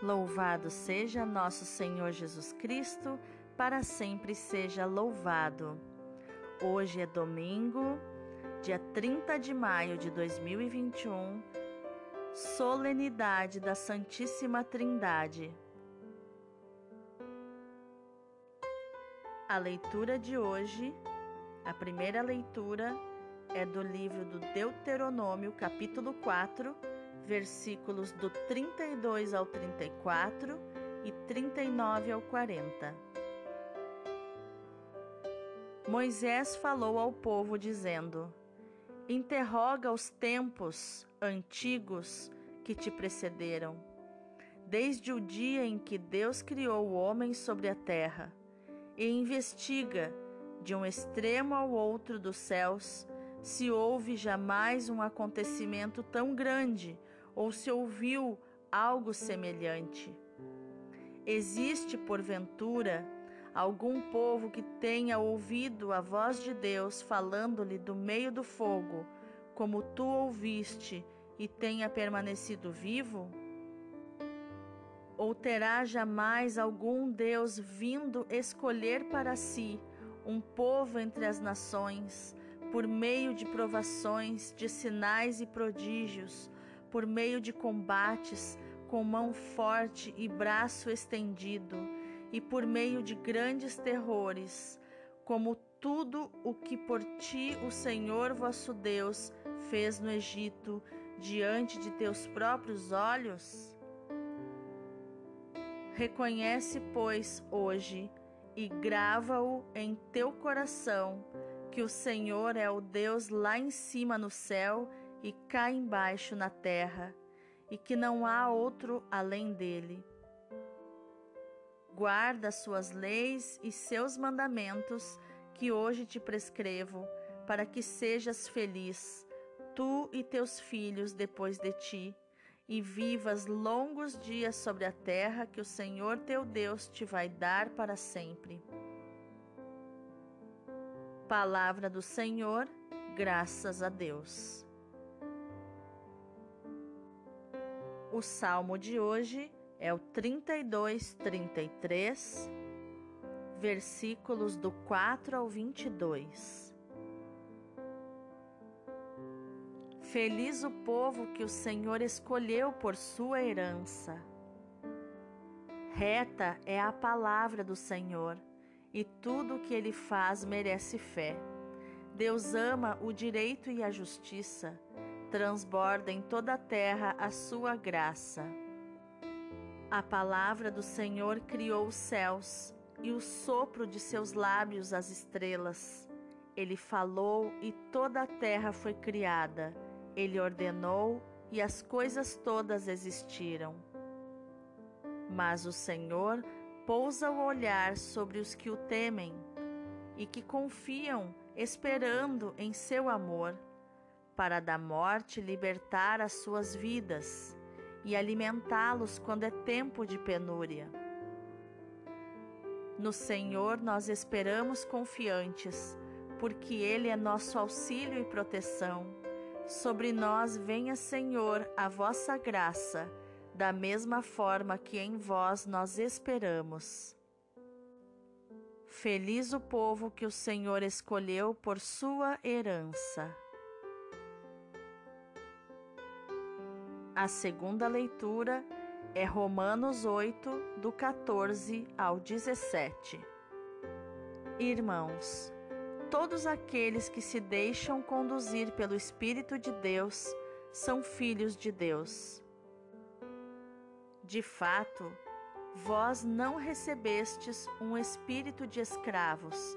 Louvado seja nosso Senhor Jesus Cristo, para sempre seja louvado. Hoje é domingo, dia 30 de maio de 2021, solenidade da Santíssima Trindade. A leitura de hoje, a primeira leitura, é do livro do Deuteronômio, capítulo 4 versículos do 32 ao 34 e 39 ao 40. Moisés falou ao povo, dizendo: Interroga os tempos antigos que te precederam, desde o dia em que Deus criou o homem sobre a terra, e investiga de um extremo ao outro dos céus se houve jamais um acontecimento tão grande ou se ouviu algo semelhante. Existe, porventura, algum povo que tenha ouvido a voz de Deus falando-lhe do meio do fogo, como tu ouviste, e tenha permanecido vivo? Ou terá jamais algum Deus vindo escolher para si um povo entre as nações, por meio de provações, de sinais e prodígios, por meio de combates com mão forte e braço estendido, e por meio de grandes terrores, como tudo o que por ti o Senhor vosso Deus fez no Egito, diante de teus próprios olhos? Reconhece, pois, hoje e grava-o em teu coração, que o Senhor é o Deus lá em cima no céu e cá embaixo na terra, e que não há outro além dele. Guarda suas leis e seus mandamentos que hoje te prescrevo, para que sejas feliz, tu e teus filhos depois de ti, e vivas longos dias sobre a terra que o Senhor teu Deus te vai dar para sempre. Palavra do Senhor, graças a Deus. O salmo de hoje é o 32, 33, versículos do 4 ao 22. Feliz o povo que o Senhor escolheu por sua herança. Reta é a palavra do Senhor, e tudo o que ele faz merece fé. Deus ama o direito e a justiça transborda em toda a terra a sua graça. A palavra do Senhor criou os céus e o sopro de seus lábios as estrelas. Ele falou e toda a terra foi criada. Ele ordenou e as coisas todas existiram. Mas o Senhor pousa o olhar sobre os que o temem e que confiam, esperando em seu amor para da morte libertar as suas vidas e alimentá-los quando é tempo de penúria. No Senhor nós esperamos confiantes, porque Ele é nosso auxílio e proteção. Sobre nós venha, Senhor, a vossa graça, da mesma forma que em vós nós esperamos. Feliz o povo que o Senhor escolheu por sua herança. A segunda leitura é Romanos 8, do 14 ao 17. Irmãos, todos aqueles que se deixam conduzir pelo Espírito de Deus são filhos de Deus. De fato, vós não recebestes um espírito de escravos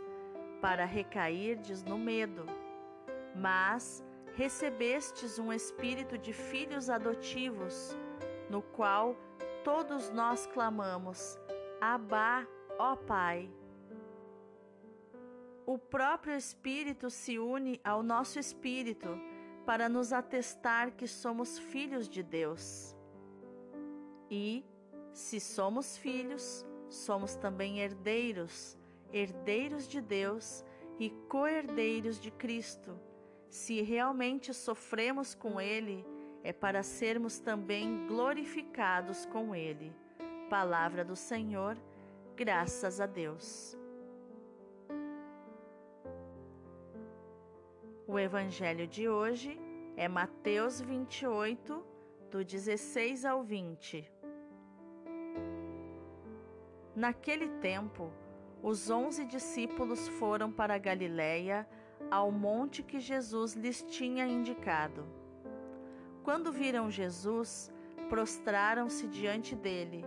para recairdes no medo, mas recebestes um espírito de filhos adotivos, no qual todos nós clamamos: Abá, ó Pai. O próprio Espírito se une ao nosso espírito para nos atestar que somos filhos de Deus. E, se somos filhos, somos também herdeiros, herdeiros de Deus e co-herdeiros de Cristo se realmente sofremos com Ele, é para sermos também glorificados com Ele. Palavra do Senhor, graças a Deus. O Evangelho de hoje é Mateus 28, do 16 ao 20. Naquele tempo, os onze discípulos foram para Galiléia, ao monte que Jesus lhes tinha indicado. Quando viram Jesus, prostraram-se diante dele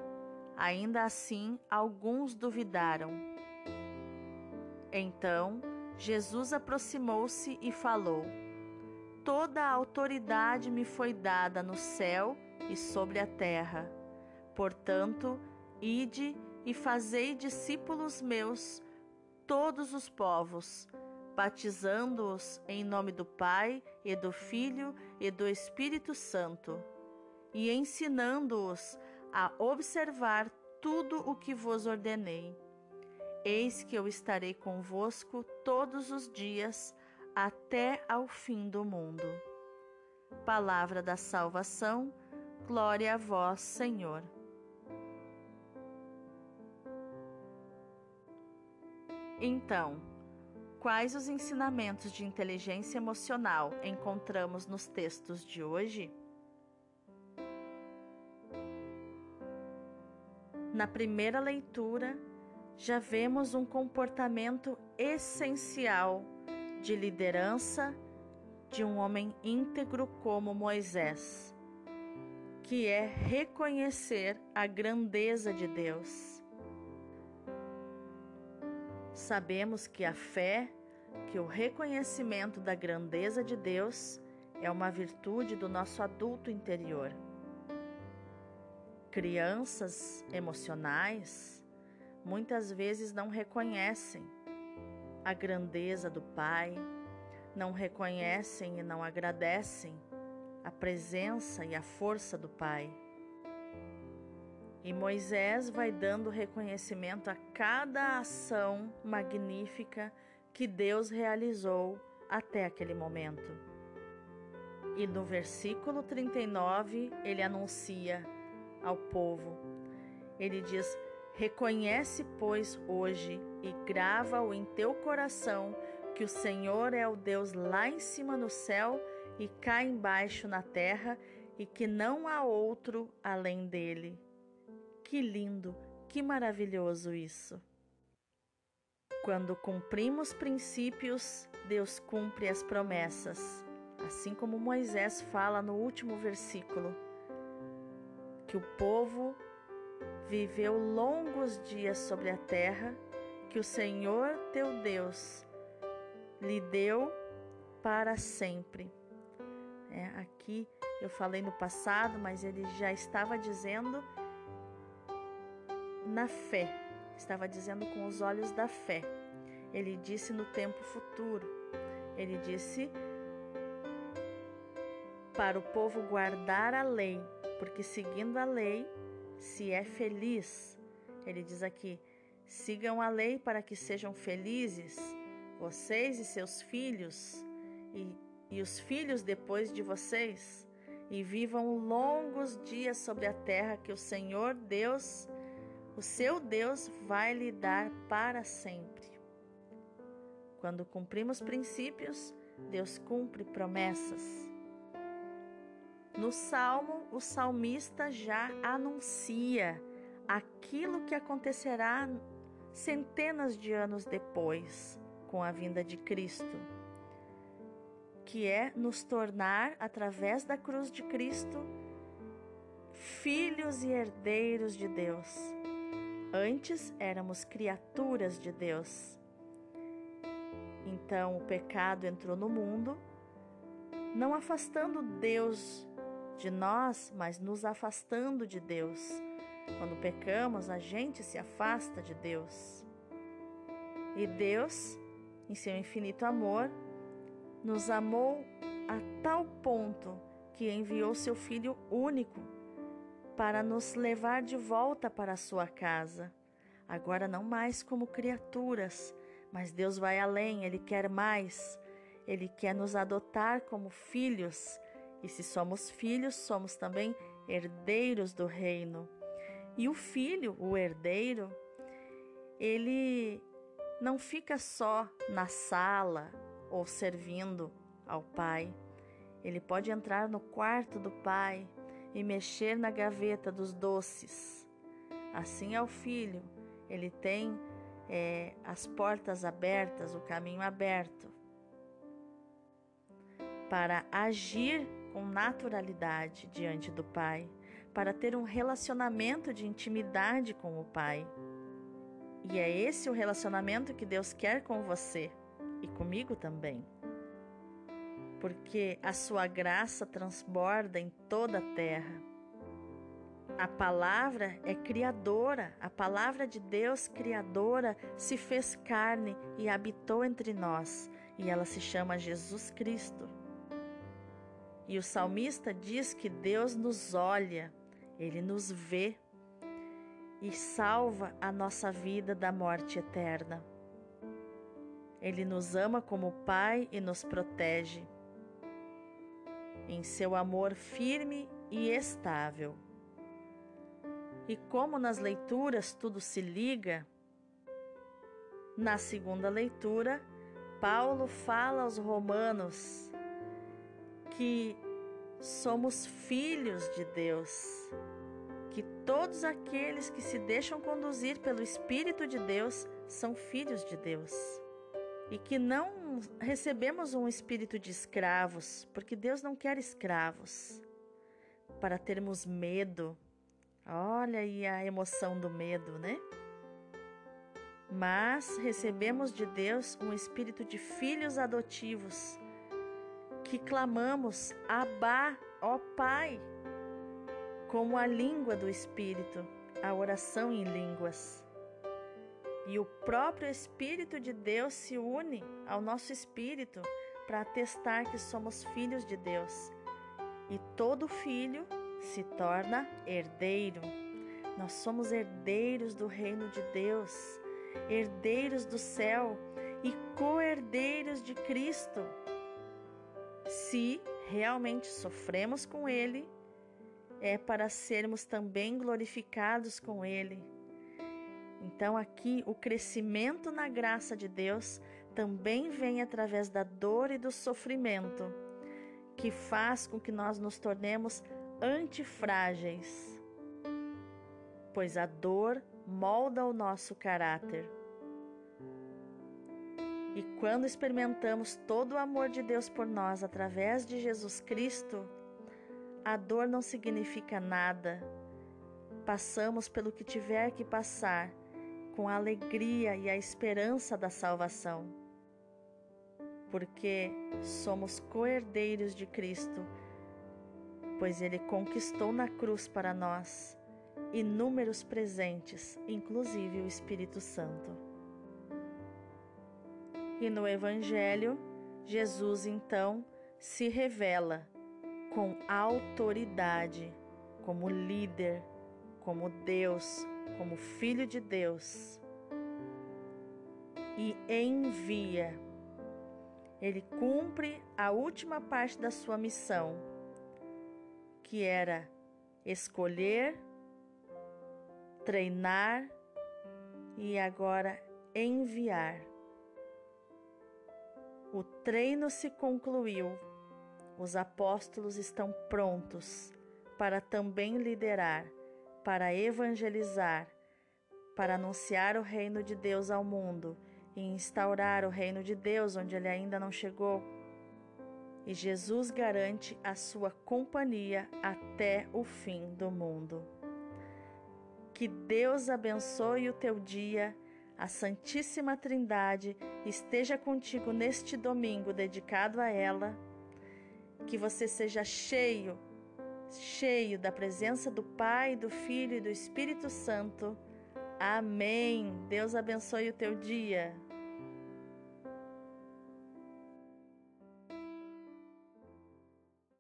Ainda assim, alguns duvidaram. Então, Jesus aproximou-se e falou: Toda a autoridade me foi dada no céu e sobre a terra. Portanto, ide e fazei discípulos meus todos os povos, batizando-os em nome do Pai e do Filho e do Espírito Santo, e ensinando-os a observar tudo o que vos ordenei. Eis que eu estarei convosco todos os dias até ao fim do mundo. Palavra da salvação, glória a vós, Senhor. Então, quais os ensinamentos de inteligência emocional encontramos nos textos de hoje? Na primeira leitura, já vemos um comportamento essencial de liderança de um homem íntegro como Moisés, que é reconhecer a grandeza de Deus. Sabemos que a fé, que o reconhecimento da grandeza de Deus é uma virtude do nosso adulto interior crianças emocionais muitas vezes não reconhecem a grandeza do Pai, não reconhecem e não agradecem a presença e a força do Pai. E Moisés vai dando reconhecimento a cada ação magnífica que Deus realizou até aquele momento. E no versículo 39 ele anuncia ao povo. Ele diz: Reconhece, pois, hoje e grava-o em teu coração que o Senhor é o Deus lá em cima no céu e cá embaixo na terra e que não há outro além dele. Que lindo, que maravilhoso isso! Quando cumprimos princípios, Deus cumpre as promessas, assim como Moisés fala no último versículo que o povo viveu longos dias sobre a terra que o Senhor teu Deus lhe deu para sempre. É, aqui eu falei no passado, mas ele já estava dizendo na fé, estava dizendo com os olhos da fé. Ele disse no tempo futuro, ele disse para o povo guardar a lei porque seguindo a lei se é feliz. Ele diz aqui: sigam a lei para que sejam felizes, vocês e seus filhos, e, e os filhos depois de vocês, e vivam longos dias sobre a terra que o Senhor Deus, o seu Deus, vai lhe dar para sempre. Quando cumprimos princípios, Deus cumpre promessas. No salmo, o salmista já anuncia aquilo que acontecerá centenas de anos depois, com a vinda de Cristo, que é nos tornar, através da cruz de Cristo, filhos e herdeiros de Deus. Antes éramos criaturas de Deus. Então o pecado entrou no mundo, não afastando Deus de nós, mas nos afastando de Deus. Quando pecamos, a gente se afasta de Deus. E Deus, em seu infinito amor, nos amou a tal ponto que enviou seu Filho único para nos levar de volta para a sua casa. Agora, não mais como criaturas, mas Deus vai além, Ele quer mais. Ele quer nos adotar como filhos e se somos filhos, somos também herdeiros do reino. E o filho, o herdeiro, ele não fica só na sala ou servindo ao pai. Ele pode entrar no quarto do pai e mexer na gaveta dos doces. Assim é o filho, ele tem é, as portas abertas, o caminho aberto para agir com naturalidade diante do Pai, para ter um relacionamento de intimidade com o Pai. E é esse o relacionamento que Deus quer com você e comigo também. Porque a sua graça transborda em toda a terra. A palavra é criadora, a palavra de Deus criadora se fez carne e habitou entre nós, e ela se chama Jesus Cristo. E o salmista diz que Deus nos olha, ele nos vê e salva a nossa vida da morte eterna. Ele nos ama como Pai e nos protege em seu amor firme e estável. E como nas leituras tudo se liga, na segunda leitura, Paulo fala aos Romanos que somos filhos de Deus, que todos aqueles que se deixam conduzir pelo Espírito de Deus são filhos de Deus. E que não recebemos um espírito de escravos, porque Deus não quer escravos, para termos medo. Olha aí a emoção do medo, né? Mas recebemos de Deus um espírito de filhos adotivos, que clamamos Abá, ó Pai, como a língua do Espírito, a oração em línguas. E o próprio Espírito de Deus se une ao nosso espírito para atestar que somos filhos de Deus. E todo filho se torna herdeiro. Nós somos herdeiros do reino de Deus, herdeiros do céu e co-herdeiros de Cristo se realmente sofremos com Ele, é para sermos também glorificados com Ele. Então, aqui, o crescimento na graça de Deus também vem através da dor e do sofrimento, que faz com que nós nos tornemos antifrágeis, pois a dor molda o nosso caráter. E quando experimentamos todo o amor de Deus por nós através de Jesus Cristo, a dor não significa nada. Passamos pelo que tiver que passar com a alegria e a esperança da salvação. Porque somos co-herdeiros de Cristo, pois Ele conquistou na cruz para nós inúmeros presentes, inclusive o Espírito Santo. E no Evangelho, Jesus então se revela com autoridade, como líder, como Deus, como Filho de Deus. E envia. Ele cumpre a última parte da sua missão, que era escolher, treinar e agora enviar. O treino se concluiu. Os apóstolos estão prontos para também liderar, para evangelizar, para anunciar o reino de Deus ao mundo e instaurar o reino de Deus onde ele ainda não chegou. E Jesus garante a sua companhia até o fim do mundo. Que Deus abençoe o teu dia a Santíssima Trindade esteja contigo neste domingo dedicado a ela, que você seja cheio, cheio da presença do Pai, do Filho e do Espírito Santo. Amém. Deus abençoe o teu dia.